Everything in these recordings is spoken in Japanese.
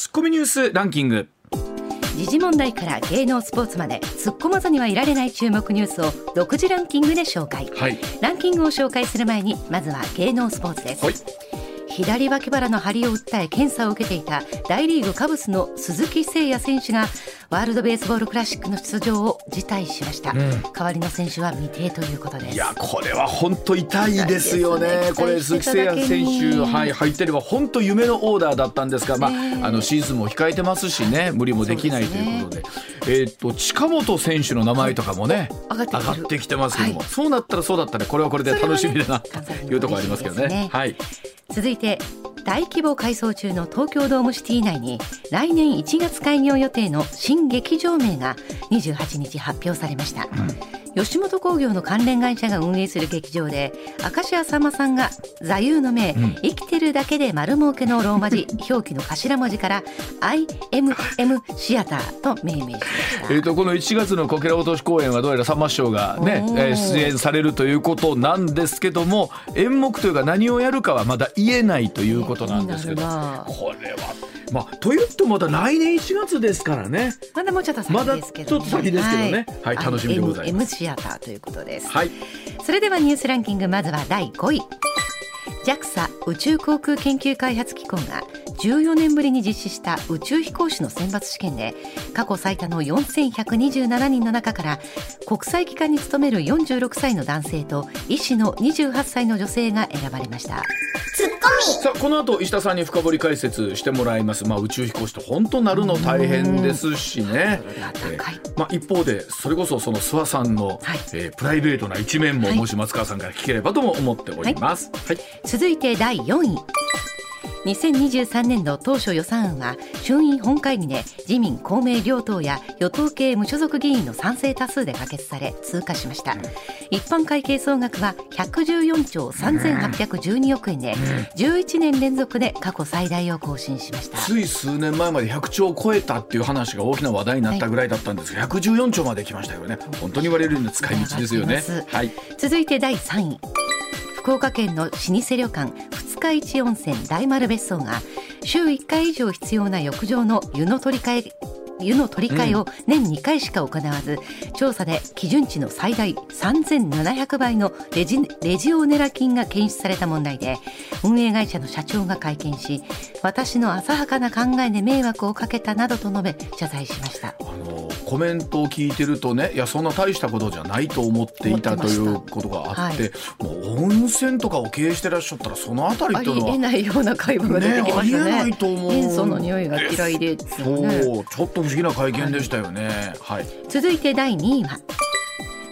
ツッコミニュースランキング。時事問題から芸能スポーツまで突っ込まずにはいられない注目ニュースを独自ランキングで紹介、はい。ランキングを紹介する前にまずは芸能スポーツです、はい。左脇腹の張りを訴え検査を受けていた大リーグカブスの鈴木誠也選手がワールドベースボールクラシックの出場を辞退しました、代わりの選手は未定ということです。いやこれは本当痛いですよね。ねこれ鈴木誠也選手、はい、入ってれば本当夢のオーダーだったんですが、まああのシーズンも控えてますしね無理もできないということで。えーっと近本選手の名前とかもね、上がってきてる。上がってきてますけども、はい。そうなったらそうだったらこれはこれで楽しみだなと いうところありますけどね。ね。はい。続いて大規模改装中の東京ドームシティ内に来年1月開業予定の新劇場名が28日発表されました、吉本興業の関連会社が運営する劇場で明石家さんまさんが座右の銘、ん。生きてるだけで丸儲けのローマ字表記の頭文字から IMM シアターと命名しました。えー、とこの1月のこけら落とし公演はどうやらさんま師匠がね、えー出演されるということなんですけども演目というか何をやるかはまだ言えないということなんですけど、気になるなこれはまあと言ってもまだ来年1月ですからね。まだもうちょっと先ですけど、ね、まだちょっと先ですけどね。はい楽しみでございますシアターということです。はい。それではニュースランキングまずは第5位。JAXA 宇宙航空研究開発機構が14年ぶりに実施した宇宙飛行士の選抜試験で過去最多の4127人の中から国際機関に勤める46歳の男性と医師の28歳の女性が選ばれました。さあこの後石田さんに深掘り解説してもらいます、まあ、宇宙飛行士って本当なるの大変ですしね、まあ、一方でそれこそその諏訪さんの、はい。えープライベートな一面も、はい。もし松川さんから聞ければとも思っております。はい。続いて第4位2023年度当初予算案は衆院本会議で自民公明両党や与党系無所属議員の賛成多数で可決され通過しました。一般会計総額は114兆3812億円で11年連続で過去最大を更新しました。つい数年前まで100兆を超えたっていう話が大きな話題になったぐらいだったんですが、114兆まで来ましたよね。本当に言われるような使い道ですよね。はい。続いて第3位福岡県の老舗旅館二日市温泉大丸別荘が週1回以上必要な浴場の湯の取り替え湯の取り替えを年2回しか行わず、調査で基準値の最大3700倍のレジレジオネラ菌が検出された問題で運営会社の社長が会見し私の浅はかな考えで迷惑をかけたなどと述べ謝罪しました。あのコメントを聞いてるとねいやそんな大したことじゃないと思っていたということがあってもう温泉とかを経営してらっしゃったらそのあたりあっていうのはりえないような会話が出てきましたね。ねありえないと思う。塩素の匂いが嫌いでね。そうちょっと不思議な会見でしたよね。はい。続いて第2位は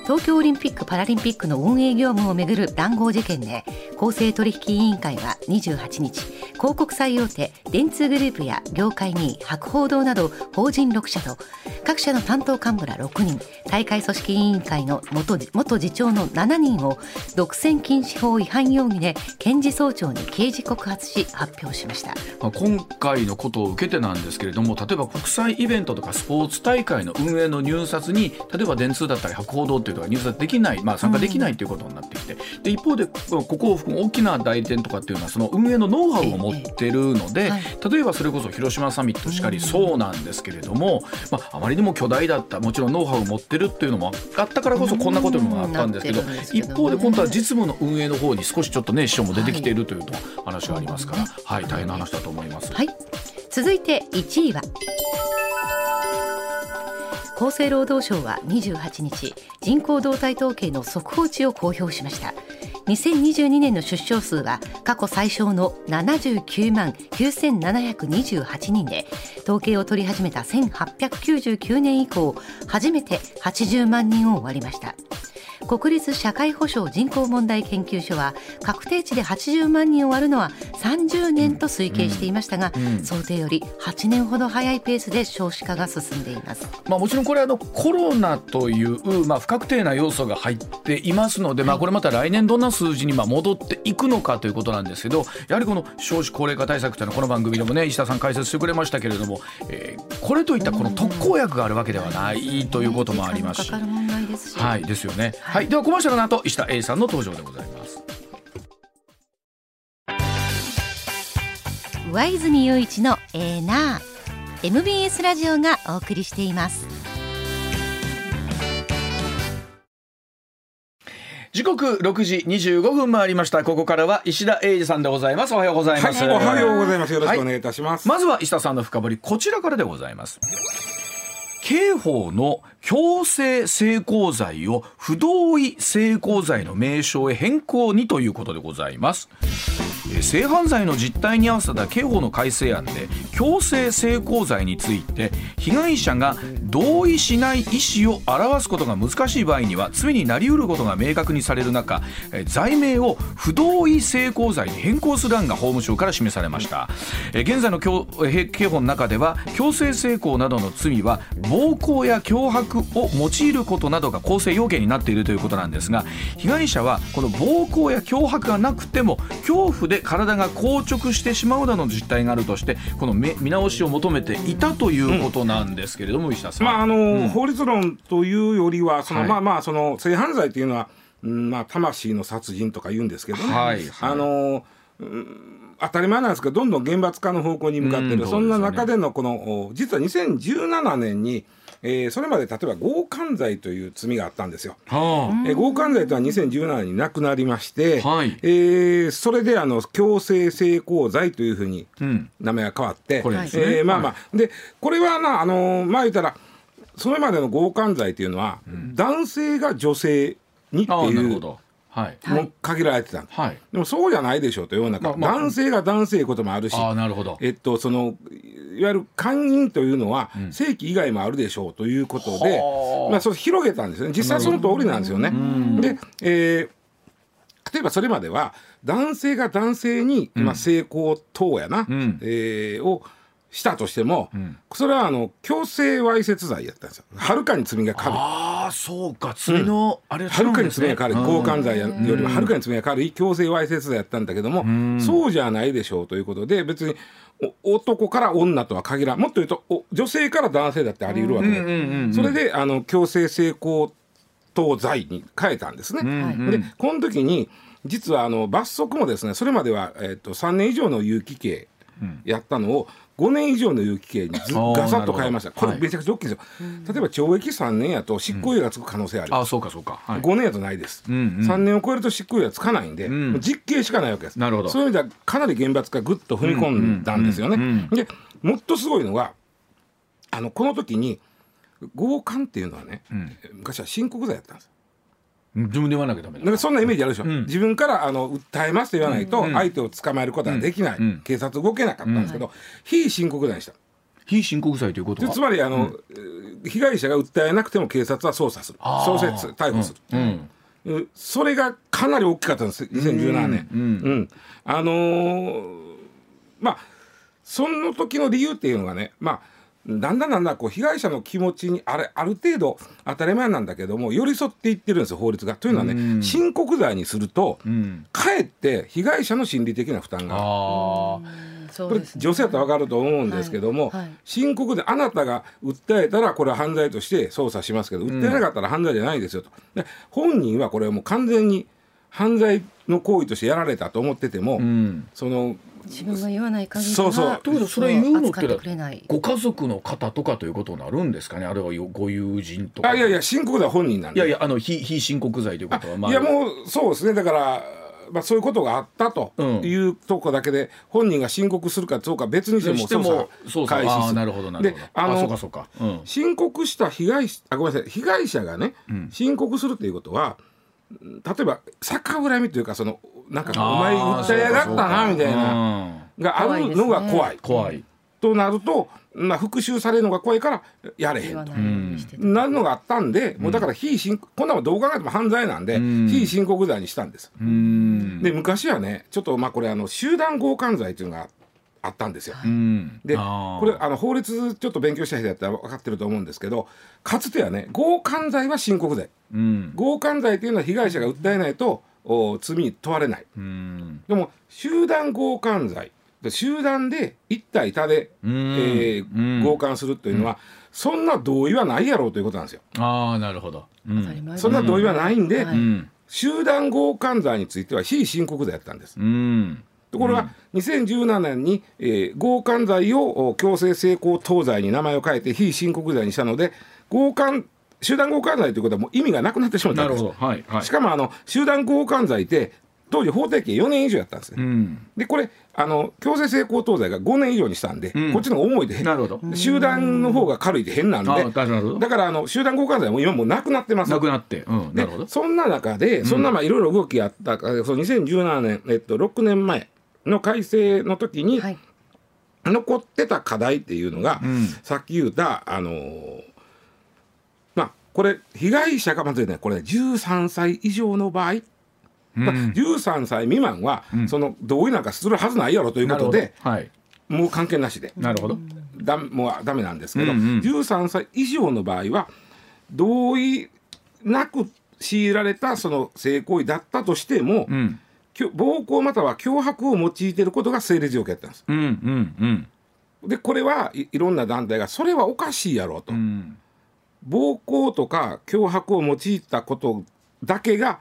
東京オリンピック・パラリンピックの運営業務をめぐる談合事件で公正取引委員会は28日広告最大手電通グループや業界2位博報堂など法人6社と各社の担当幹部ら6人大会組織委員会の元元次長の7人を独占禁止法違反容疑で検事総長に刑事告発し発表しました。今回のことを受けてなんですけれども例えば国際イベントとかスポーツ大会の運営の入札に例えば電通だったり博報堂っていうのが入札できない、まあ、参加できないということになってきて、で一方でここを含む大きな代理店とかっていうのはその運営のノウハウを持ってるので、ええ。はい。例えばそれこそ広島サミットしかりそうなんですけれども、まあ、あまりにも巨大だったもちろんノウハウを持ってるっていうのもあったからこそこんなことにもあったんですけどけどね。一方で今度は実務の運営の方に少しちょっとね支障も出てきているというと話がありますから、はい、大変な話だと思います。はい。続いて1位は。厚生労働省は28日人口動態統計の速報値を公表しました。2022年の出生数は過去最小の79万9728人で統計を取り始めた1899年以降初めて80万人を割りました。国立社会保障人口問題研究所は確定値で80万人を割るのは30年と推計していましたが、想定より8年ほど早いペースで少子化が進んでいます。まあ、もちろんこれあのコロナという、まあ、不確定な要素が入っていますので、まあ、これまた来年どんな数字にまあ戻っていくのかということなんですけどやはりこの少子高齢化対策というのはこの番組でもね石田さん解説してくれましたけれども、えーこれといったこの特効薬があるわけではないということもありますし。かかる問題ですし、はい。ですよね、はい、ではコマーシャルの後石田 A さんの登場でございます。上泉雄一のエーナー。MBS ラジオがお送りしています。時刻6時25分回りました。ここからは石田英二さんでございます。おはようございます、はい、おはようございます。よろしくお願いいたします、まずは石田さんの深掘りこちらからでございます刑法の強制性交罪を不同意性交罪の名称へ変更にということでございます。性犯罪の実態に合わせた刑法の改正案で強制性交罪について被害者が同意しない意思を表すことが難しい場合には罪になりうることが明確にされる中罪名を不同意性交罪に変更する案が法務省から示されました。現在の刑法の中では強制性交などの罪は暴行や脅迫を用いることなどが構成要件になっているということなんですが被害者はこの暴行や脅迫がなくても恐怖で体が硬直してしまうなどの実態があるとしてこの見直しを求めていたということなんですけれども、うん、石田さん。まああの、うん、法律論というよりはその、はい、まあまあその性犯罪というのは、うんまあ、魂の殺人とか言うんですけどね、はいはい、あの、うん当たり前なんですけどどんどん厳罰化の方向に向かってる、そんな中でのこの実は2017年にえー、それまで例えば強姦罪という罪があったんですよ。はあ、えー、強姦罪とは2017年になくなりまして、はい、えー、それであの強制性交罪というふうに名前が変わって、うん、ね、えー、まあまあ、はい、でこれはなあのまあ言ったらそれまでの強姦罪というのは、うん、男性が女性にっていう。はい、も限られてた、はい、でもそうじゃないでしょうと世の中、まあまあ、男性が男性こともあるしあなるほど、えっと、そのいわゆる勧誘というのは、正規以外もあるでしょうということで、まあ、それ広げたんですね。実際その通りなんですよね。で、えー、例えばそれまでは男性が男性に、まあ、性交等やな、うん、えー、をしたとしても、うん、それはあの強制わいせつ罪やったんですよ。はるかに罪が軽い。ああそうか。罪の、うん、あれはるかに罪が軽い。強姦罪よりもはるかに罪が軽い。強制わいせつ罪やったんだけどもそうじゃないでしょうということで別に男から女とは限らん。もっと言うと女性から男性だってあり得るわけで。それであの強制性交等罪に変えたんですね。でこの時に実はあの罰則もですねそれまでは、えーと、と3年以上の有期刑やったのを5年以上の有期刑にガサッと変えました。これめちゃくちゃ大きいですよ、はい、例えば懲役3年やと執行猶予がつく可能性あります、あそうかそうか、はい、5年やとないです、うんうん、3年を超えると執行猶予はつかないんで、うん、実刑しかないわけです。なるほど。そういう意味ではかなり厳罰化ぐっと踏み込んだんですよね、でもっとすごいのがあのこの時に強姦っていうのはね、うん、昔は申告罪やったんです自分で言わなきゃダメだ。そんなイメージあるでしょ、うん、自分からあの訴えますと言わないと相手を捕まえることはできない、うん、警察動けなかったんですけど、非申告罪でした。非申告罪ということは？つまりあの、被害者が訴えなくても警察は捜査する。創設逮捕する、それがかなり大きかったんです2017年、うん。あのー、まあその時の理由っていうのがねまあだんだんだんだんこう被害者の気持ちにあれある程度当たり前なんだけども寄り添っていってるんですよ法律が。というのはね申告罪にすると、かえって被害者の心理的な負担がこれ女性だと分かると思うんですけども、はい。はい、申告であなたが訴えたらこれは犯罪として捜査しますけど訴えなかったら犯罪じゃないですよと。で本人はこれはもう完全に犯罪の行為としてやられたと思ってても、うん、その自分が言わない限りそうそう。ということそれ言うのってご家族の方とかということになるんですかね？あるいはご友人とか。あいやいや申告罪本人なんで。いやいやあの非非申告罪ということはまあ。いやもうそうですね。だからまあ、そういうことがあったというとこだけで、本人が申告するかどうか別にしても捜査開始する。なるほどなるほど。で、あの申告した被害あごめんなさい。被害者がね、申告するということは例えば逆恨みというかそのなんかお前訴えやがったなみたいながあるのが怖い。怖いとなると、まあ、復讐されるのが怖いからやれへんと。なるのがあったんで、もうだから非申こんなもどう考えても犯罪なんで、非申告罪にしたんです。で昔はねちょっとまあこれあの集団強姦罪というのがあったんですよ。でこれあの法律ちょっと勉強した人だったら分かってると思うんですけどかつてはね強姦罪は申告罪、強姦罪というのは被害者が訴えないとお罪に問われない、でも集団強姦罪。集団で一対多で、えー、強姦するというのは、そんな同意はないやろうということなんですよ。ああなるほど、うん、そんな同意はないんで、集団強姦罪については非申告罪やったんです。ところが2017年に、えー、強姦罪を強制性交等罪に名前を変えて非申告罪にしたので強姦集団強姦罪ということはもう意味がなくなってしまったんです。はいはい、しかもあの集団強姦罪って当時法定刑4年以上やったんですね。うん、でこれあの強制性交等罪が5年以上にしたんで、うん、こっちの方が重いでなるほど。集団の方が軽いで変なんでだからあの集団強姦罪も今もうなくなってます。なくなって、うん、なるほど。そんな中でそんなまあいろいろ動きあった、うん、その2017年、えっと、6年前の改正の時に、はい、残ってた課題っていうのが、うん、さっき言ったあのー、まあこれ被害者がまずねこれ13歳以上の場合まあ、13歳未満は、その同意なんかするはずないやろということで、はい、もう関係なしで。なるほど。だもうダメなんですけど、うんうん、13歳以上の場合は同意なく強いられたその性行為だったとしても、うん、暴行または脅迫を用いていることが成立条件やったんです。うんうんうん、でこれはいいろんな団体がそれはおかしいやろうと、うん、暴行とか脅迫を用いたことだけが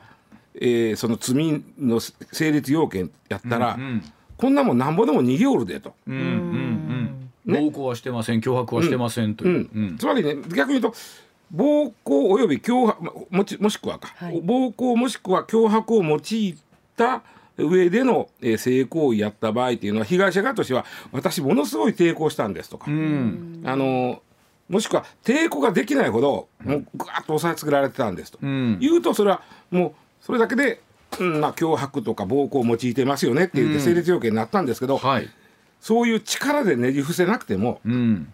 えー、その罪の成立要件やったら、うんうん、こんなもんなんぼでも逃げおるでと。うんうんうん。ね、暴行はしてません脅迫はしてませんという、うん、つまりね逆に言うと暴行および脅迫もちもしくはか、はい、暴行もしくは脅迫を用いた上での、えー、性行為やった場合っていうのは被害者側としては私ものすごい抵抗したんですとか、うん、あのもしくは抵抗ができないほどもうぐわっと押さえつけられてたんですと、うん、言うとそれはもうそれだけで、うんまあ、脅迫とか暴行を用いてますよねって言って成立要件になったんですけど、うんはい、そういう力でねじ伏せなくても、うん、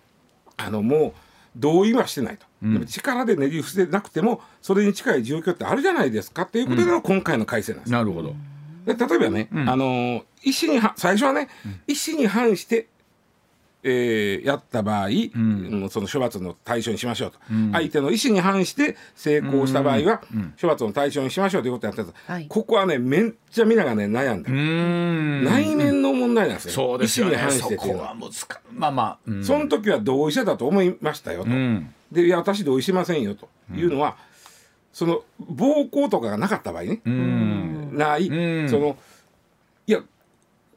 あのもう同意はしてないと、うん、力でねじ伏せなくてもそれに近い状況ってあるじゃないですかっていうことでの今回の改正なんです。なるほどで例えばね、あの意思に最初はね、意思に反してえー、やった場合、うん、その処罰の対象にしましょうと、うん、相手の意思に反して成功した場合は、処罰の対象にしましょうということをやってた、はい、ここはねめっちゃみんながね悩んだ内面の問題なんですよ、そうですよね。意思に反してっていうのは。まあまあ、その時は同意してたと思いましたよと、でいや私同意しませんよというのは、その暴行とかがなかった場合ね、ない、そのいや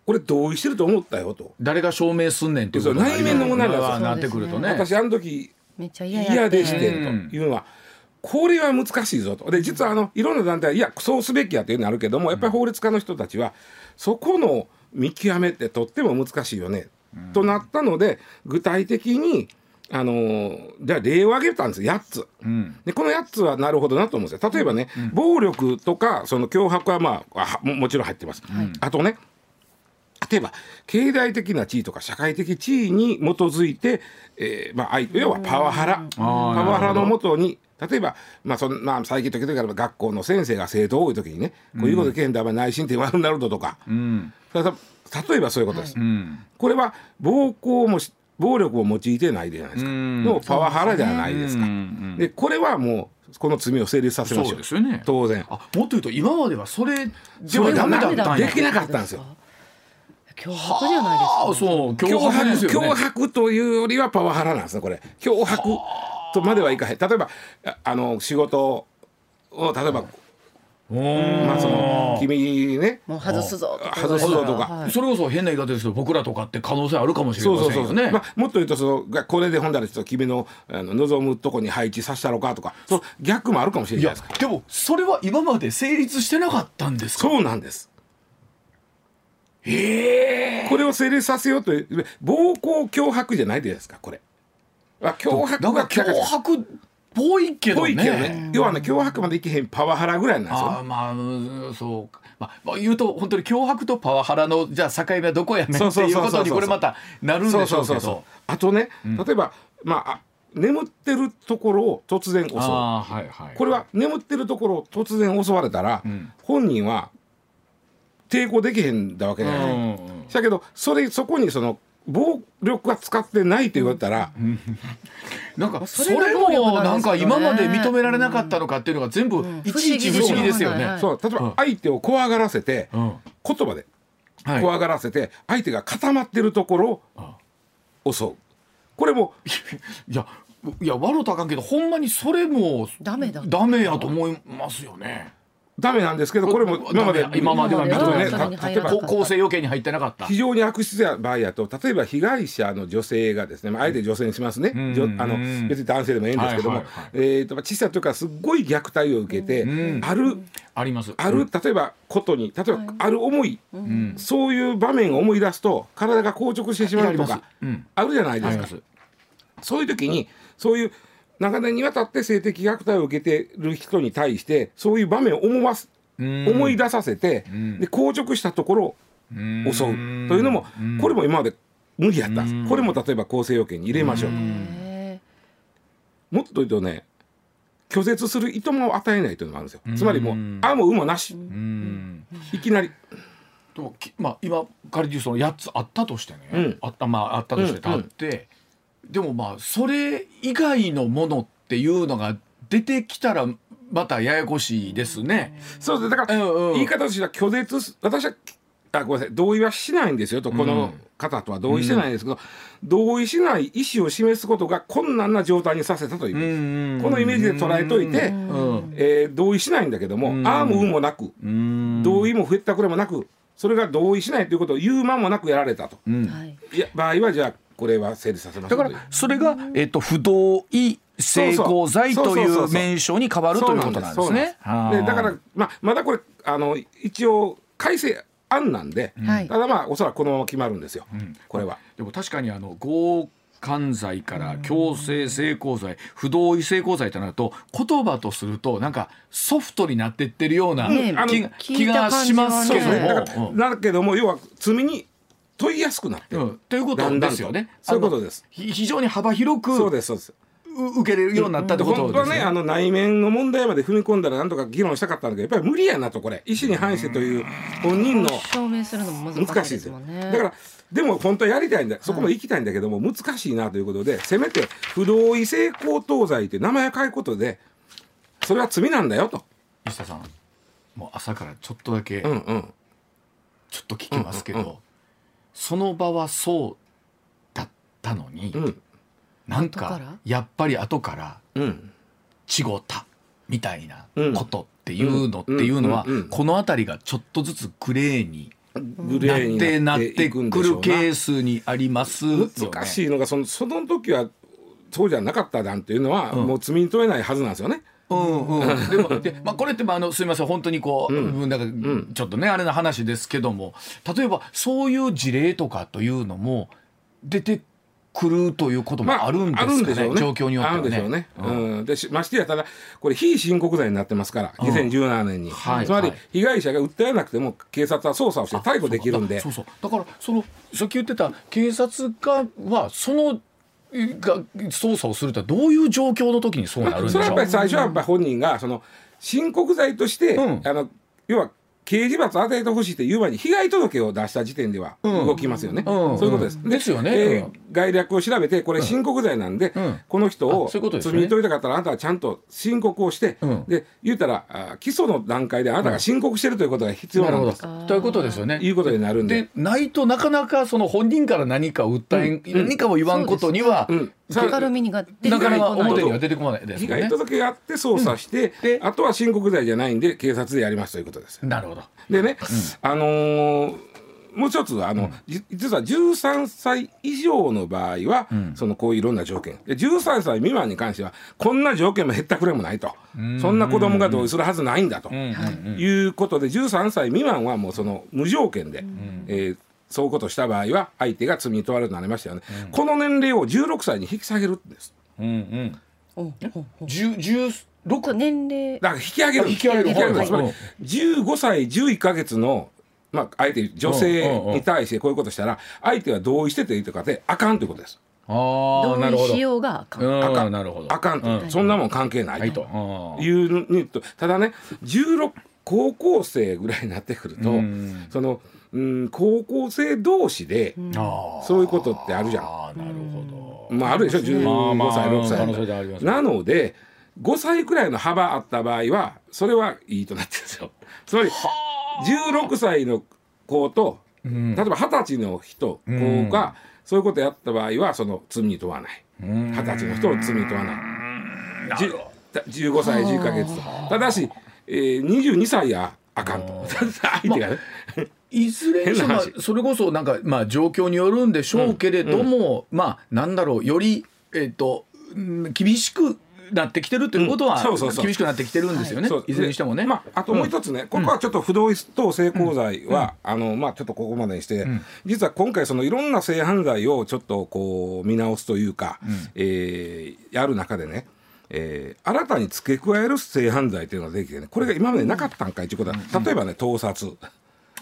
これ同意してると思ったよと。誰が証明すんねんっていうこと内面の問題なんなってくるとね。私あの時嫌でしてというのは、これは難しいぞと。で実はあのいろんな団体はいやそうすべきやというのあるけどもやっぱり法律家の人たちはそこの見極めってとっても難しいよね、となったので具体的にあのー、じゃあ例を挙げたんです8つ、うん、でこの8つはなるほどなと思うんですよ。例えばね、うん、暴力とかその脅迫はまあももちろん入ってます、うん、あとね例えば経済的な地位とか社会的地位に基づいて、えーまあ、要はパワハラ。パワハラのもとに例えば、まあそんまあ、最近時々学校の先生が生徒多い時にね、こういうことけんだば内心って悪くなるとか、うん、例えばそういうことです、はい、これは暴行も暴力を用いてないじゃないですか、のパワハラじゃないですか。でこれはもうこの罪を成立させましょう。うね、当然。あもっと言うと今まではそれではダメだ。できなかったんですよ。脅迫じゃないですか。そう脅迫ですよ、ね、脅迫というよりはパワハラなんですねこれ。脅迫とまではいかへん。例えばあの仕事を例えば。まあその君ね。もう外すぞ外すぞとか、はい、それこそ変な言い方ですけど僕らとかって可能性あるかもしれませんよね。まあ、もっと言うとそのこれでほんだらちょっと君のあの望むとこに配置させたろかとか。そ逆もあるかもしれないですかでもそれは今まで成立してなかったんですそうなんですこれを成立させようと暴行脅迫じゃないですかこれ。脅迫が脅迫っぽいけどね。ね。要はね脅迫までいけへんパワハラぐらいなんですよ。あまあそうまあ、言うと本当に脅迫とパワハラのじゃあ境目はどこやねんっていうことにこれまたなるんでしょうけど。あとね、例えばまあ眠ってるところを突然襲う、はいはい、これは眠ってるところを突然襲われたら、うん、本人は抵抗できへんだわけじゃない。だけどそれそこにその暴力は使ってないと言われたら、なんかそれもなんか今まで認められなかったのかっていうのが全部いちいち不思議ですよね。そう。例えば相手を怖がらせて、言葉で怖がらせて相手が固まってるところを襲う。これも いやいや笑うたかんけどほんまにそれもダメだ。ダメやと思いますよね。ダメなんですけどこれも今まで今までは認めね例えば構成要件に入ってなかった。非常に悪質な場合やと例えば被害者の女性がですね、まあ、あえて女性にしますね、あの別に男性でもいいんですけども、はいはいはい。えー、と小さい時からすごい虐待を受けて、うん。あるあります。ある例えばことに例えばある思い、ん。そういう場面を思い出すと体が硬直してしまうとかあるじゃないですか。そういう時にそういう長年にわたって性的虐待を受けてる人に対してそういう場面を思わすうん。思い出させて、ん。で硬直したところ襲う。というのもうん。これも今まで無理やったんです。うん。これも例えば構成要件に入れましょうと。へもっと言うとね拒絶するいとまを与えないというのがあるんですよ。つまりもううん「あ」も「う」もなし。うん。いきなり。でもきまあ今仮にその8つあったとしてね、うん。あったまああったとしてあって、でもまあそれ以外のものっていうのが出てきたらまたややこしいですね。そうですだからうんうん。言い方としては拒絶す私はあごめんなさい。同意はしないんですよとこの方とは同意してないんですけど、同意しない意思を示すことが困難な状態にさせたという、このイメージで捉えといて、うん。えー同意しないんだけども、うん。ああもうもなく、うん。同意も増えたくれもなくそれが同意しないということを言う間もなくやられたと、うん。ーはい。いや場合はじゃあこれは成立させましょうという。だからそれが、えっと不同意性交罪といそう名称に変わるということなんですね。でだから、まあ、まだこれあの一応改正案なんで、はい。ただまあおそらくこのまま決まるんですよ、これは。でも確かにあの強姦罪から強制性交罪不同意性交罪となると言葉とするとなんかソフトになってってるようなね気がしますけども。うん。だけども要は罪に問いやすくなってる、うん、ということですよね。そういうことです。非常に幅広くそうですそうです。う受けれるようになったってこと本ですね。当はねあの内面の問題まで踏み込んだらなんとか議論したかったんだけどやっぱり無理やなとこれ。意思に反してという本人の証明するのも難しい難しいですよ。ねだからでも本当はやりたいんだそこまで行きたいんだけども、難しいなということでせめて不同意性交等罪って名前を変えることでそれは罪なんだよと。石田さんもう朝からちょっとだけうんうん。ちょっと聞きますけど、その場はそうだったのに、うん。なん後かやっぱり後からうん。違ったみたいなうん。ことっていうのっていうのは、この辺りがちょっとずつグレーにグなっレーにてなっな。ってくるケースにあります。難しいのがそのその時はそうじゃなかったなんていうのは、うん。もう罪に問えないはずなんですよね。うんうん、でもで、まあ、これってまああのすみません本当にこう、うん、なんかちょっとねあれな話ですけども例えばそういう事例とかというのも出てくるということもあるんですかね,、あるんでしょうね。状況によってはね。あるんでしょうね。うん。うん、でしましてやただこれ非申告罪になってますからうん。2017年に、はい。つまりはい。被害者が訴えなくても警察は捜査をして逮捕できるんで。そうそう。だからそのさっき言ってた警察官はそのが捜査をするとはどういう状況の時にそうなるんでしょう？それはやっぱり最初はやっぱり本人がその申告罪として、うん。あの要は刑事罰与えてほしいっていう前に被害届を出した時点ではうん。動きますよね、うん。そういうことです。うんですよね。えーうん。概略を調べてこれ申告罪なんで、うん。この人をあそういうことですね。罪に問いたかったらあなたはちゃんと申告をして、うん。で言うたらあ基礎の段階であなたが申告してるということが必要なんです。ということですよね。いうことになるんで。でないとなかなかその本人から何かを訴え、うん。何かを言わんことには、うん明るみにが出てなかなかこない表には出てこないですね。害。届があって捜査して、であとは申告罪じゃないんで警察でやりますということです。なるほど。でね、あのーもう一つはあの、じ実は13歳以上の場合は、ん。そのこういういろんな条件。で13歳未満に関してはこんな条件も減ったくれもないと。そんな子供が同意するはずないんだと、うん。うん。うん。いうことで13歳未満はもうその無条件で、えーそういうことをした場合は相手が罪に問われるようになりましたよね、この年齢を16歳に引き下げるんです。うんうん。うんうんう。ん十十と六年齢。だから引き上げる。引き上げる。はいつまり15歳11か月のまあ相手女性に対してこういうことしたら相手は同意してていいとかであかんということです。ああなるほど。同意しようがあかん。うんあかん。なるほど。あかんと、うん。そんなもん関係なはいいと。いうにとただね16高校生ぐらいになってくると、うん。その、うん、高校生同士で、そういうことってあるじゃん。あーなるほまああるでしょ15歳6歳。なので5歳くらいの幅あった場合はそれはいいとなってるんですよ。つまり16歳の子とど。うん。例えば二十歳の人子がそういうことやった場合はその罪に問わない。うん。二十歳の人を罪に問わない。じゅ15歳10ヶ月とただしえー、22歳やあかんと。相手がね、まいずれにしてもそれこそなんかまあ状況によるんでしょうけれども、うんうん、まあなんだろうよりえっ、ー、と厳しくなってきてるということは、厳しくなってきてるんですよね、い、ずれにしてもね。まあ、あともう一つね、ここはちょっと不同意等性交罪は、あのまあ、ちょっとここまでにして、実は今回そのいろんな性犯罪をちょっとこう見直すというか、うえやる中でねえー、新たに付け加える性犯罪というのができてねこれが今までなかったんかいということは、例えばね盗撮。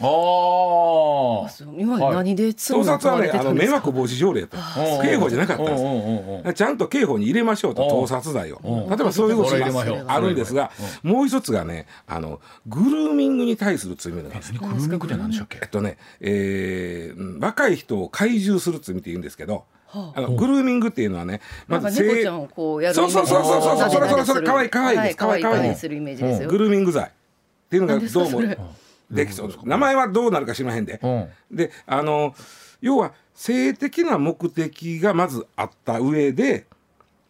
ああ今何で盗撮はねあの迷惑防止条例と刑法じゃなかったんです。ちゃんと刑法に入れましょうと盗撮罪を。例えばそういうことがあるんですがもう一つがねあのグルーミングに対する罪なんですグルーミングって何でしたっけ？えっとね、えー、若い人を懐柔する罪って言うんですけどあ。のグルーミングっていうのはね、まず猫ちゃんをこうやるそうそうそうそうそうそれそれそれ可愛い可愛いです可愛い可愛いです。るイメージですよ。グルーミング罪っていうのがどうもできそうです。名前はどうなるか知りませんで、であの要は性的な目的がまずあった上で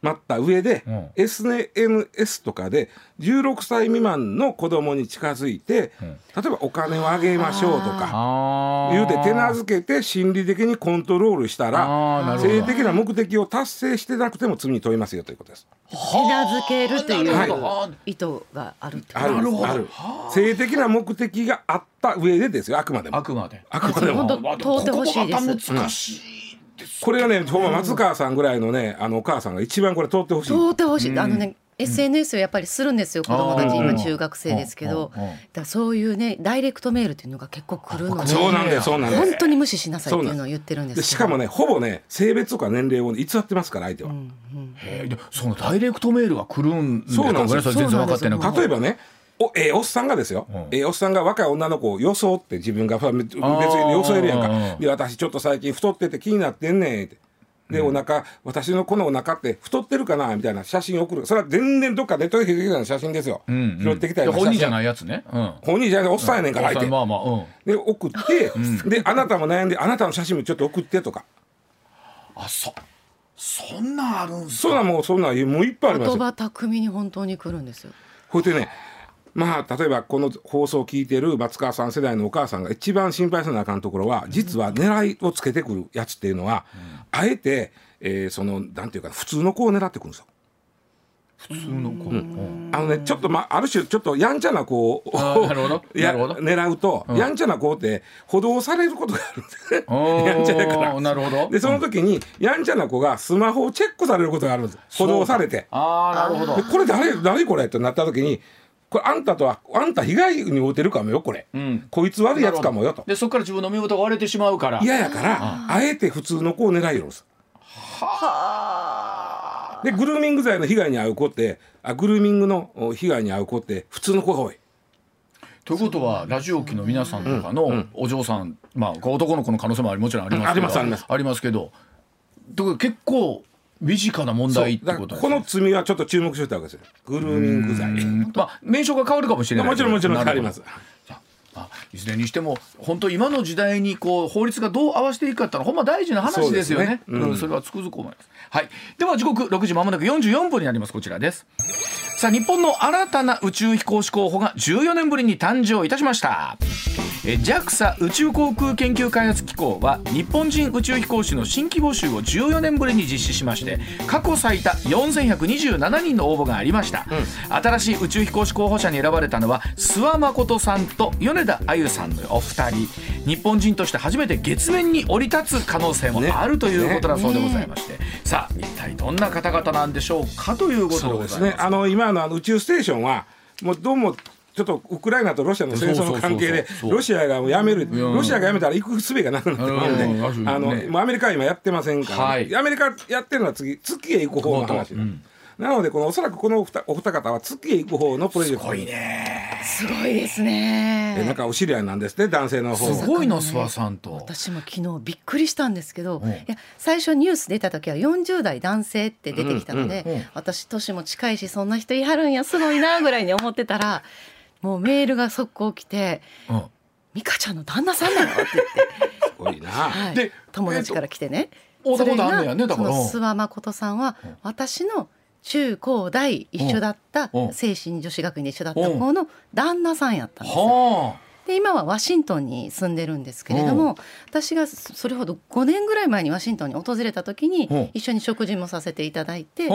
待った上で、うん、SNS とかで16歳未満の子供に近づいて、うん、例えばお金をあげましょうとか言うて手なずけて心理的にコントロールしたら性的な目的を達成してなくても罪に問いますよということです。手なずけるという意図があるってある。ある。性的な目的があった上でですよあくまでも。あくまであくまでも。通ってほしいです。難しいこれがねほんま松川さんぐらいのねあのお母さんが一番これ通ってほしい。通ってほしい、あのね SNS をやっぱりするんですよ。子供たち今中学生ですけど。だそういうねダイレクトメールっていうのが結構来るのでそうなんでそうなんで本当に無視しなさいっていうのを言ってるんですしかもねほぼね性別とか年齢を偽ってますから相手は、うんうん、へえそのダイレクトメールが来るんですかそうなんです全然分かってない。例えばねおえー、おっさんがですよ、うん、えー、おっさんが若い女の子を装って自分が別に装えるやんか。で私ちょっと最近太ってて気になってんねんって。で、お腹私のこのお腹って太ってるかな？みたいな写真送る。それは全然どっかネットで拾ってきた写真ですよ、うんうん、拾ってきたよ本人じゃないやつね、うん、本人じゃない。おっさんやねんから相手、まあまあうん、で送って、うん、であなたも悩んであなたの写真もちょっと送ってとか。あそそんなあるんすか？そんなもうそんなもういっぱいあります言葉巧みに本当に来るんですよ。ほいでねまあ例えばこの放送を聞いてる松川さん世代のお母さんが一番心配せなあかんところは実は狙いをつけてくるやつっていうのは、あえて、えー、そのなんていうか普通の子を狙ってくるんですよ。普通の子、うん、あのねちょっとまあある種ちょっとやんちゃな子をや狙うと、うん、やんちゃな子って補導されることがあるんですね。やんちゃだから。なるほど。でその時に、やんちゃな子がスマホをチェックされることがあるんです補導されて。ああなるほど。これ誰誰これってなった時にこれあんたとはあんた被害に遭うてるかもよこれ、うん、こいつ悪いやつかもよと。でそこから自分の身元が割れてしまうから。嫌やから、あえて普通の子を狙いよるんです。はあ。でグルーミング罪の被害に遭う子ってあグルーミングの被害に遭う子って普通の子が多い。ということはラジオ機の皆さんとかのお嬢さん、まあ男の子の可能性ももちろんありますけど、ありますけど。結構身近な問題ってことこの罪はちょっと注目してたわけですよグルーミング罪まあ名称が変わるかもしれないもちろんもちろん変わりますあいずれにしても本当今の時代にこう法律がどう合わせていくかってのはほんま大事な話ですよね。ねうん、それはつくづく思います。はい。では時刻6時まもなく44分になります。こちらです。さあ日本の新たな宇宙飛行士候補が14年ぶりに誕生いたしました。JAXA 宇宙航空研究開発機構は日本人宇宙飛行士の新規募集を14年ぶりに実施しまして過去最多4127人の応募がありました、うん、新しい宇宙飛行士候補者に選ばれたのは諏訪誠さんと米田あゆさんのお二人。日本人として初めて月面に降り立つ可能性もあるということだそうでございまして、ね。ね、さあ一体どんな方々なんでしょうかということでございますね。あの今の宇宙ステーションはもうどうもちょっとウクライナとロシアの戦争の関係でロシアがやめる。ロシアがやめたら行く術がなくなってまうんであのもうアメリカは今やってませんから、アメリカやってるのは次月へ行く方の話なのでこのおそらくこのお二お二方は月へ行く方のプロジェクト。すごいね。すごいですね。えなんかお知り合いなんですね男性の方すごいの諏訪さんと。私も昨日びっくりしたんですけど、いや最初ニュース出た時は40代男性って出てきたので、うんうん、私年も近いしそんな人いはるんやすごいなぐらいに思ってたらもうメールが速攻来て「美香ちゃんの旦那さんなの?」って言って。すごいな、はい、で友達から来てね、それがその諏訪誠さんは私の中高大一緒だった精神女子学院で一緒だった子の旦那さんやったん。ですよ。で今はワシントンに住んでるんですけれども私がそれほど5年ぐらい前にワシントンに訪れた時に一緒に食事もさせていただいて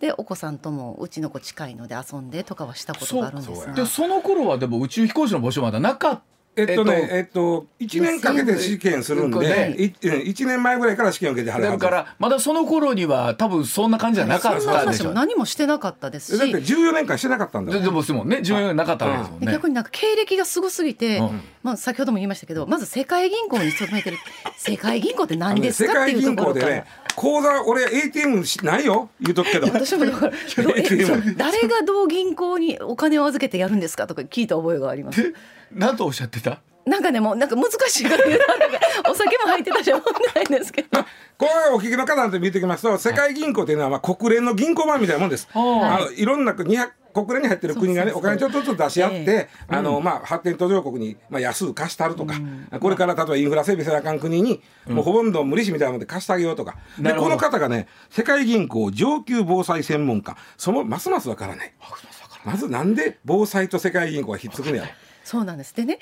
でお子さんともうちの子近いので遊んでとかはしたことがあるんですが。でその頃はでも宇宙飛行士の募集まだなかったえっとね、えっと、1年かけて試験するんで、1年前ぐらいから試験を受けてはるだから、まだその頃には多分そんな感じじゃなかったでしょ。何もしてなかったですし。だって14年間してなかったんだでももんね、14年なかったわけですもんね。逆になんか経歴がすごすぎて、まあ先ほども言いましたけど、まず世界銀行に勤めてる、世界銀行って何ですかっていうところから。ね、口座俺 ATM ないよ言うとくけど。私も 誰がどう銀行にお金を預けてやるんですかとか聞いた覚えがあります何とおっしゃってた？なんかねもうなんか難しいからお酒も入ってたし思ってないんですけど。これお聞きの方で見てきますと世界銀行というのはまあ国連の銀行版みたいなもんです。はい、あのいろんな国国連に入ってる国がねお金ちょっとずつ出し合って、あのまあ発展途上国にまあ安く貸したるとか、これから例えばインフラ整備せなあかん国に、もうほとんど無利子みたいなので貸してあげようとか。でこの方がね世界銀行上級防災専門家。そのますますわからない。まずなんで防災と世界銀行がひっつくんやろ。そうなんです。でね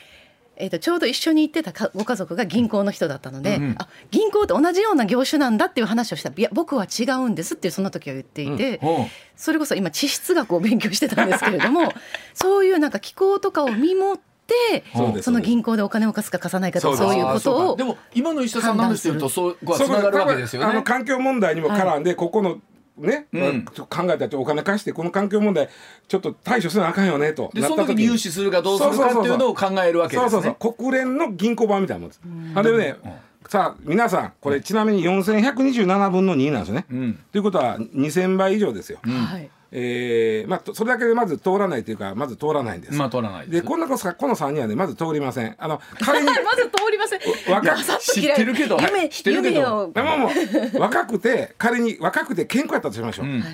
えー、とちょうど一緒に行ってたご家族が銀行の人だったので、うんうん、あ銀行と同じような業種なんだっていう話をした。らいや僕は違うんですってその時は言っていて、うん、それこそ今地質学を勉強してたんですけれども そういうなんか気候とかを見守ってその銀行でお金を貸すか貸さないかとかそういうことをでも今の石田さんなんですけどそうつながるわけですよね。あの環境問題にも絡んで、はい、ここのね、うん、考えたってお金貸してこの環境問題ちょっと対処せなあかんよねとでその時に融資するかどうするかっていうのを考えるわけですね。そうそうそう国連の銀行版みたいなもんです。あれね、うん、さあ皆さんこれちなみに4127分の2なんですよね、うん、ということは2000倍以上ですよ、はいえーまあ、それだけでまず通らないというかまず通らないんです。まあ通らないでこんなここの3人はねまず通りません。あの 仮に まず通りません。若知ってるけど夢知ってるけど。でももう若くて仮に若くて健康やったとしましょう。うん。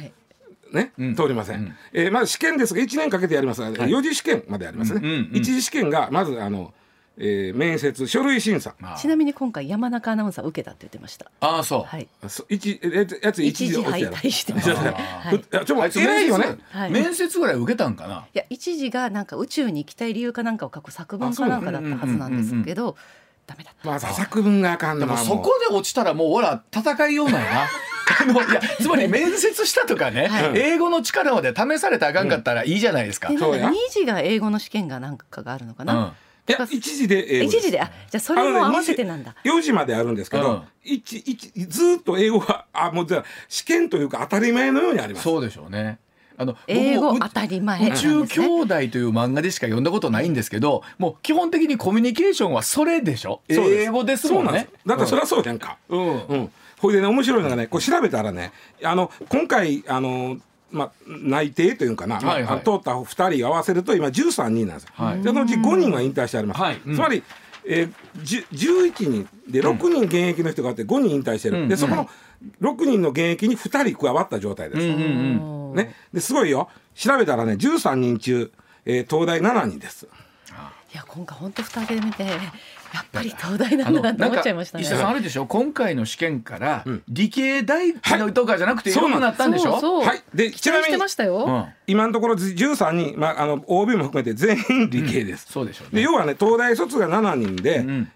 ね、通りません、うん、えー、まず試験ですが1年かけてやります。が、はい、4次試験までありますね、うんうんうん、1次試験がまずあのえー、面接書類審査。ちなみに今回山中アナウンサー受けたって言ってました。ああそう。はい。一えやつ一時敗退して。ました、はい、ちょっと偉いよね、はい、面接ぐらい受けたんかな？いや一時がなんか宇宙に行きたい理由かなんかを書く作文かなんかだったはずなんですけどダメだった。まあ作文があかんでもそこで落ちたらもうほら戦いようなんやな。あのいやつまり面接したとかね、はい、英語の力まで試されたらあかんかったらいいじゃないですか。うん、2次が英語の試験がなんかがあるのかな？うんいや一時で英語一時であじゃあそれも合わせてなんだ。四時まであるんですけど、うん、一一ずっと英語はあもうじゃ試験というか当たり前のようにあります。そうでしょうね。あの英語当たり前、宇宙兄弟という漫画でしか読んだことないんですけど、もう基本的にコミュニケーションはそれでしょ？英語ですもんねだってそれはそうやんか。うん、うん、ほいでね面白いのがねこう調べたらねあの今回あのまあ、内定というかな、はいはい、通った2人合わせると今13人なんですよ。はい、そのうち5人は引退してあります。はい。うん、つまり、えー、11人で6人現役の人があって5人引退してる、うん、でそこの6人の現役に2人加わった状態です。うんうんうん、ね、ですごいよ。調べたらね13人中、えー、東大7人です。いや今回本当蓋開けてみてやっぱり東大なんだなと思っちゃいましたね。石田さんあるでしょ？今回の試験から理系大のとかじゃなくてよくなったんでしょ、はい、でちなみに今のところ13人、まあ、あの OB も含めて全員理系です。そうでしょう、で要はね東大卒が7人で、うん、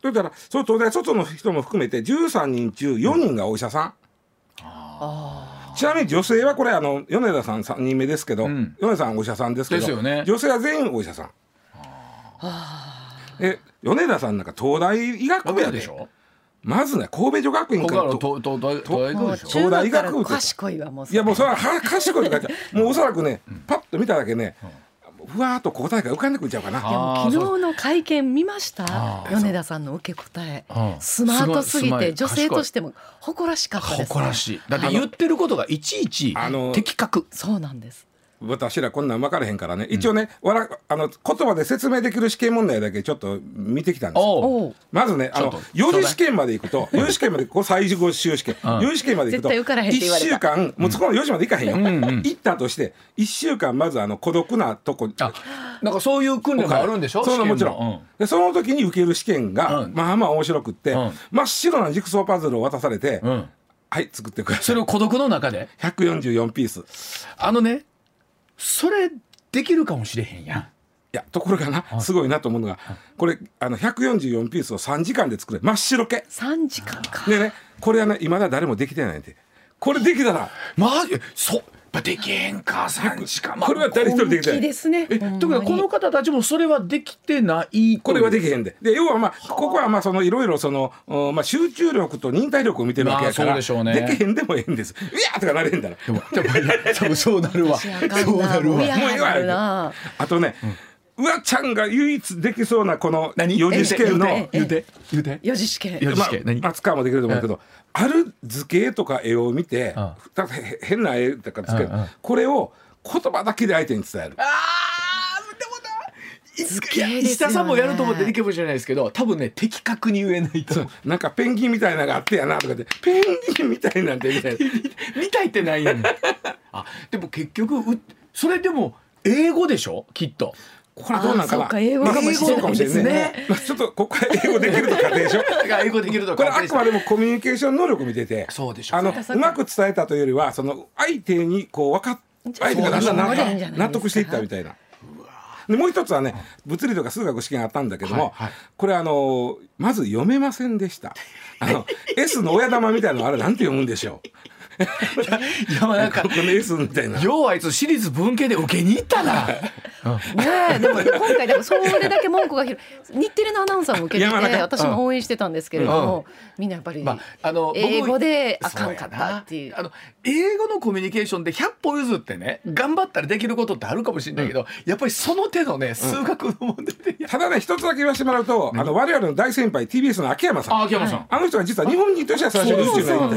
それからその東大卒の人も含めて13人中4人がお医者さん。ちなみに女性はこれあの米田さん3人目ですけど、うん、米田さんお医者さんですけど、ね、女性は全員お医者さん。はあえ米田さんなんか東大医学部やで。しょ？まずね神戸女学院から東大医学部賢いわもういやもうそれは賢い。とかもうおそらくねパッと見ただけねふわっと答えが浮かんでくるちゃうかな。昨日の会見見ました？米田さんの受け答え、スマートすぎて女性としても誇らしかったです、誇らしい。だって言ってることがいちいち的確。そうなんです。私らこんなん分からへんからね、一応ね、わらあの言葉で説明できる試験問題だけちょっと見てきたんですよ。まずね、あの4次試験まで行くと、4次試験までこう最後修試験、4次試験まで行くと、1週間、もうそこの4時まで行かへんよ。行ったとして、1週間まずあの孤独なとこ。なんかそういう訓練もあるんでしょ？そうもちろん。でその時に受ける試験が、まあまあ面白くって、真っ白なジグソーパズルを渡されて。はい作ってください。それを孤独の中で？144ピース。あのねそれできるかもしれへんやん。いやところがなすごいなと思うのがこれあの144ピースを3時間で作れ真っ白け。3時間か。でねこれはね今だ誰もできてないんでこれできたら。まあそうできへんか3時間、まあ、これは誰一人できてない。ですね。えというかこの方たちもそれはできてない。これはできへんでで要はまあここはまあそのいろいろその、まあ、集中力と忍耐力を見てるわけやから、まあ、でしょうね、できへんでもええんです。いやとかなれへんだらでもでもそうなるわ。そうなるわ。もうえわあとね、うんうわちゃんが唯一できそうなこの四次試験の四次試験。四次試験。何？松川もできると思うけどある図形とか絵を見て変な絵とか図形これを言葉だけで相手に伝える。あでもな石田さんもやると思ってできるじゃないですけど多分ね的確に言えないとなんかペンギンみたいなのがあってやなとかって。ペンギンみたいなんてみたい。なみたいってないやん。あでも結局それでも英語でしょ？きっとこれどうなんかな？英語かもしれないですね。まあちょっとここから英語できると仮定でしょ。英語できるとこれあくまでもコミュニケーション能力見てて、そうでしょ。あのうまく伝えたというよりはその相手にこう分かっ相手がだんだん納得していったみたいな。でもう一つはね物理とか数学試験あったんだけども、これあのまず読めませんでした。あの S の親玉みたいなのあれなんて読むんでしょう？いやまあなんかこの S みたいな。ようあいつ私立文系で受けに行ったな。ねでも今回でもそれだけ文句が日テレのアナウンサーも受けてて私も応援してたんですけれども、みんなやっぱり、まあ、あの英語であかんかったっていう。あの英語のコミュニケーションで100歩譲ってね頑張ったらできることってあるかもしれないけど、やっぱりその手のね数学の問題で、ただね一つだけ言わせてもらうと、あの我々の大先輩 TBS の秋山さん。秋山さん、あの人は実は日本人としては最初に宇宙に行って。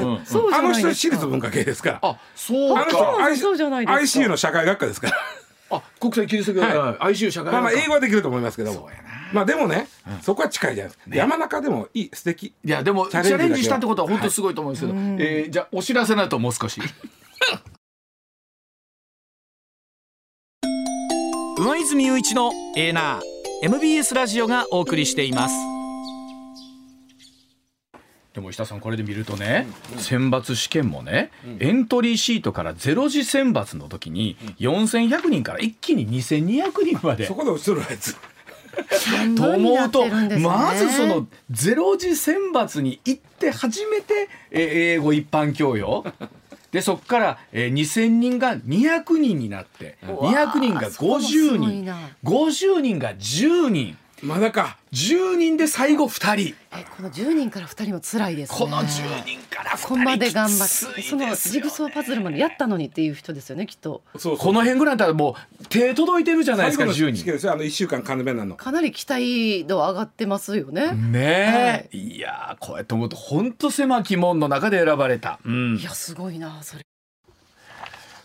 あの人私立文化系ですから。あそうか。あの人 ICU の社会学科ですから。あ国際キリスト教、はい、ICU 社会まあまあ英語はできると思いますけども。まあでもね、そこは近いじゃないですか、山中でもいい素敵。いやでもチャレンジしたってことは本当すごいと思うんですけど、えじゃあお知らせないともう少し。上泉雄一のエーナー MBS ラジオがお送りしていますでも石田さんこれで見るとね、選抜試験もね、エントリーシートからゼロ次選抜の時に4100人から一気に2200人まで。そこで落ちとるやつ。と思うと、まずそのゼロ次選抜に行って初めて英語一般教養 でそこから、えー、2,000人が200人になって200人が50人50人が10人。まだか。10人で最後2人。えこの10人から2人も辛いです、ね、この10人から2人ここまで頑張って。そのジグソーパズルまでやったのにっていう人ですよねきっと。そうこの辺ぐらいだったらもう手届いてるじゃないですか10人。ですあの1週間完全なの。かなり期待度上がってますよね。ねえ、はい、いやこうやって思うと本当狭き門の中で選ばれた、うん、いやすごいなそれ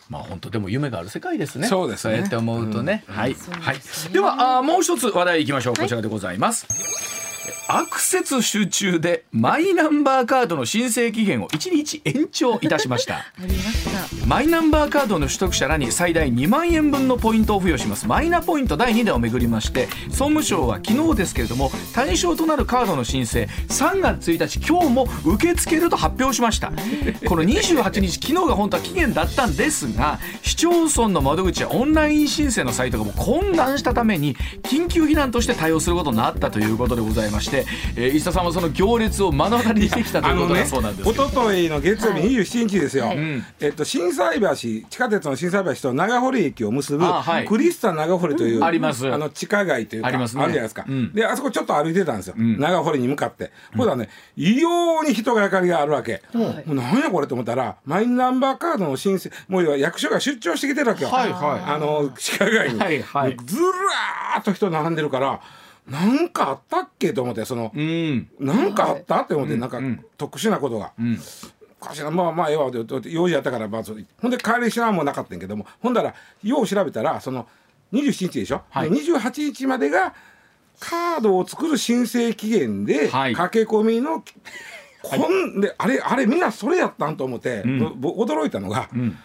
まあ本当でも夢がある世界ですね。そうですね。って思うとね。うん、はい、はい。ではあもう一つ話題いきましょう。こちらでございます。はいアクセス集中でマイナンバーカードの申請期限を1日延長いたしました。マイナンバーカードの取得者らに最大2万円分のポイントを付与します。マイナポイント第2弾をめぐりまして総務省は昨日ですけれども対象となるカードの申請3月1日今日も受け付けると発表しました。この28日昨日が本当は期限だったんですが市町村の窓口やオンライン申請のサイトがもう混乱したために緊急避難として対応することになったということでございまして、えー、石田さんはその行列を目の当たりにしてきたということだそうなんです一昨日の月曜日27日ですよ、はい、えっと心斎橋地下鉄の心斎橋と長堀駅を結ぶクリスタ長堀という、あります。あの地下街というかあります、ね、あるじゃないですか、うん、であそこちょっと歩いてたんですよ、うん、長堀に向かって、ほ、うん。ね異様に人がやかりがあるわけ、はい、もう何やこれと思ったらマイナンバーカードの申請もう役所が出張してきてるわけよ、はいはい、あの地下街に、はいはい、ずらーっと人並んでるからなんかあったっけと思ってその、うん、なんかあったって思って、なんか特殊なことが。うん。かしらまあまあええわ用事やったからまあほんで帰りしなもなかったんけどもほんだらよう調べたらその27日でしょ、はい、28日までがカードを作る申請期限で、はい、駆け込みのこんであれあれみんなそれやったんと思って、うん、驚いたのが、うん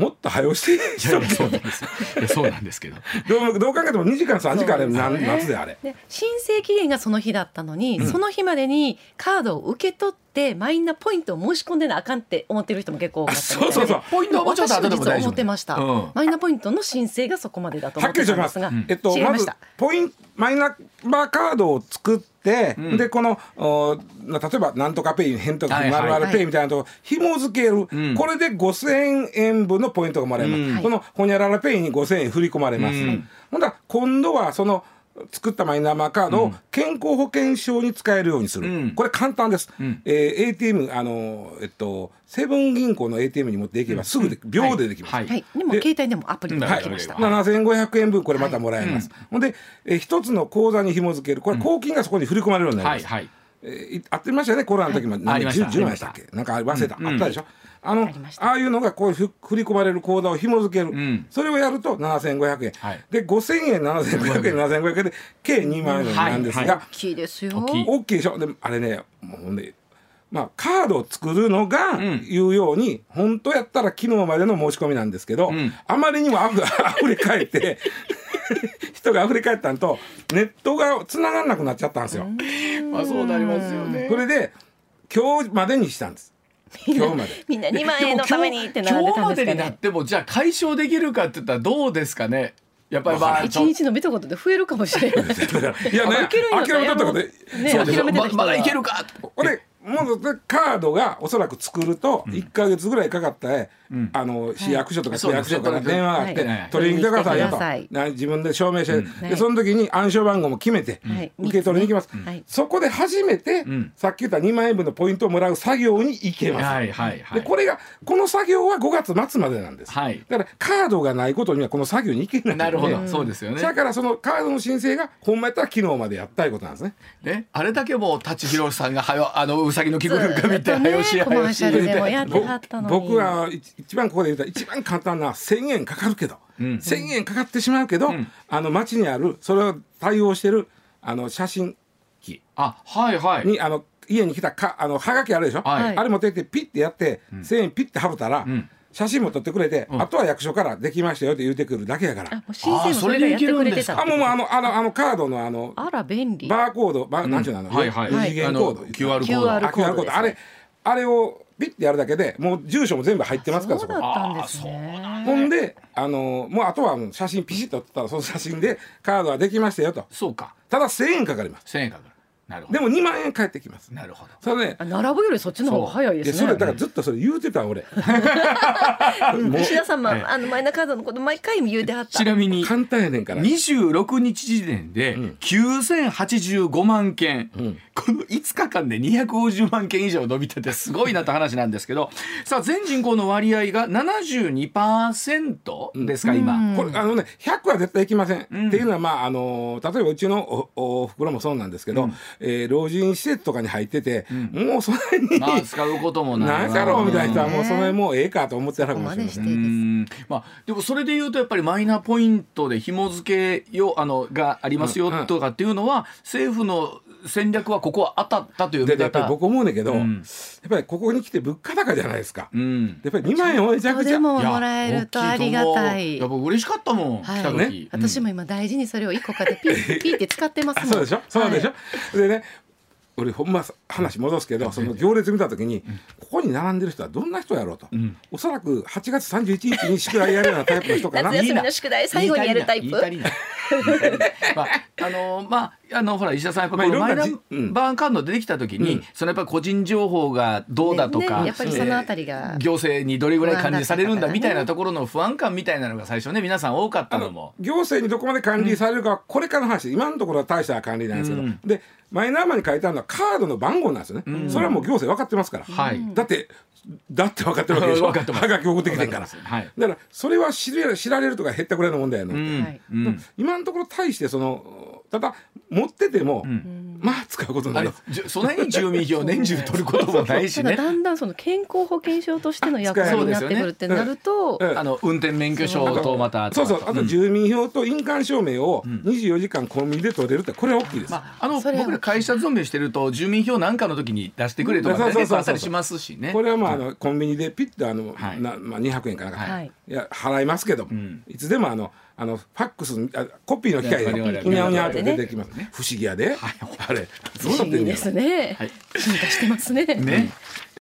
もっと早押してそうなんですそうなんですけど。どうどう考えても2時間3時間あれ、ね、夏であれ。申請期限がその日だったのに、うん、その日までにカードを受け取ってってマイナポイントを申し込んでなあかんって思ってる人も結構多かったそうそうそう。ポイントはもうちょっと後でも私も実は大丈夫思ってました、うん。マイナポイントの申請がそこまでだと思っはっきりします。てたんですが、えっと、まず違いました、ポイントマイナンバーカードを作って、ん。でこのお例えばなんとかペイ変とかまるまるペイみたいなとこ紐付ける、ん。これで5000円分のポイントがもらえます、うん。このほにゃららペイに5000円振り込まれます、うん。ほんだら今度はその作ったマイナンバーカードを健康保険証に使えるようにする、うん。これ簡単です、ん。えー ATM あのえっとセブン銀行の ATM に持っていけばすぐで、秒でできます、はい。はい、でもで携帯でもアプリでできました、はい7500円分これまたもらえます、ほんで、えー一つの口座に紐付ける。これ公金がそこに振り込まれるようになります、はいはい。えーいあってましたよね。コロナの時も、ありました。10, 10万でしたっけ？なんか忘れた、うん。あったでしょ？あのありました。ああいうのがこうふ振り込まれる口座を紐付ける、ん。それをやると7500円、はい。で5000円7500円7500円で計2万円なんですが、はいはい。大きいですよ。大きい。大きいでしょ？でもあれねもうほんでまあカードを作るのがん。言うように、本当やったら昨日までの申し込みなんですけど、ん。あまりにもあふあふれ返って 人があふれ返ったんとネットが繋がんなくなっちゃったんですよ。まあそうなりますよね。それで今日までにしたんです。今日まで。みんな2万円のためにって並んでたんですか今日までになっねてもじゃあ解消できるかって言ったらどうですかね。やっぱりまあ一日の見たことで増えるかもしれない。いやね。諦めたことでねそうですまだいけるか。俺もうでカードがおそらく作ると1か月ぐらいかかったら、あの市役所とか市役所から電話があって、はい取りに来てくださいよと、はいな自分で証明して、はいでその時に暗証番号も決めて、はい。受け取りに行きます、はい。そこで初めて、ん。さっき言った2万円分のポイントをもらう作業に行けます、はいはいはい。でこれがこの作業は5月末までなんです、はい。だからカードがないことにはこの作業に行けないんで。なるほど。そうですよね。だからそのカードの申請がほんまやったら昨日までやったいことなんですね。ね。あれだけもう舘ひろしさんがはよあのうさぎの着ぐるみか見てずっとねはよし。やってぼはったのに。僕は一一番ここで言ったら一番簡単な1,000円かかるけど、1,000円かかってしまうけど、あの街にあるそれを対応してるあの写真機。あはいはい。にあの家に来たかあのはがきあるでしょ、はい。あれ持ってってピッてやって、1,000円ピッて貼ったら、ん写真も撮ってくれて、あとは役所からできましたよって言うてくるだけやから。あもう申請もそれがやってくれてた。あもうもうあのあのあのカードのあのあら便利。バーコードバー、なんちゅうのあの、はいはい。二次元コード、QR コード。QR コードあれあれをピッてやるだけでもう住所も全部入ってますからそうそこだったんですね。ほんであのもうあとはもう写真ピシッと撮ったらその写真でカードはできましたよと。そうか。ただ1000円かかります。1000円かかるでも2万円返ってきます。なるほど。それねあ並ぶよりそっちの方が早いですそれだからずっとそれ言うてたん俺。もう。石田さんもあのマイナカードのこと毎回言うてはった。ちなみに簡単やねんから。26日時点で9085万件、この5日間で250万件以上伸びててすごいなって話なんですけどさあ全人口の割合が72%ですか今。これあのね100は絶対いきません、っていうのはまああの例えばうちのおおふくろもそうなんですけど、えー老人施設とかに入ってて、もうそれに、まあ使うこともない。なんやろうみたいな人はうん。もうそれもうええかと思ってはるかもしれません。まであ、でもそれで言うとやっぱりマイナポイントで紐付けよあのがありますようん。うん。とかっていうのは政府の戦略はここは当たったという見方。でやっぱり僕思うねんけど、うん。やっぱりここに来て物価高じゃないですか、うん。やっぱり2万円をめちゃくちゃ。でももらえるとありがたい。やっぱ嬉しかったもん、はい。来た時、うん私も今大事にそれを一個買ってピッピッって使ってますもん。あ そうでしょ？そうでしょ、はい。でね俺ほんま話戻すけどその行列見た時にここに並んでる人はどんな人やろうと、おそらく8月31日に宿題やるようなタイプの人かな。夏休みの宿題最後にやるタイプ。まああのまああのほら石田さんやっぱこのマイナじうん。バーカード出てきた時に、うん。そのやっぱり個人情報がどうだとか、ねやっぱりそのあたりが行政にどれぐらい管理されるんだみたいなところの不安感みたいなのが最初ね皆さん多かったあののも。行政にどこまで管理されるかはこれからの話、今のところは大した管理なんですけど、うん。でマイナンバーに書いてあるのはカードの番号なんですよね、それはもう行政分かってますから、はい。だってだって分かってるわけでしょ。分かってはがき送ってきてんから、はい。だからそれは知れ知られるとか減ったくらいの問題やの、うん。はい。うん。今のところ大してそのただ持ってても、まあ使うことになあるのじゅそんなに住民票年中取ることもないしただね。だ。んだんその健康保険証としての役割になってくるってなると、うん。あの運転免許証とまたそうそう。あと住民票と印鑑証明を24時間コンビニで取れるってこれは大きいです、まあ、あの僕ら会社勤めしてると住民票なんかの時に出してくれとかねそうそうそうそうあったりしますしね。これはまああのコンビニでピッとあの、はい。なまあ、200円かなんか、はい。い、や払いますけども、ん。いつでもあのあのファックスあコピーの機械でうにゃうにゃと出てきます、ね、不思議やで、はい、あれ。どうなってんですね、はい、進化してますね。ね。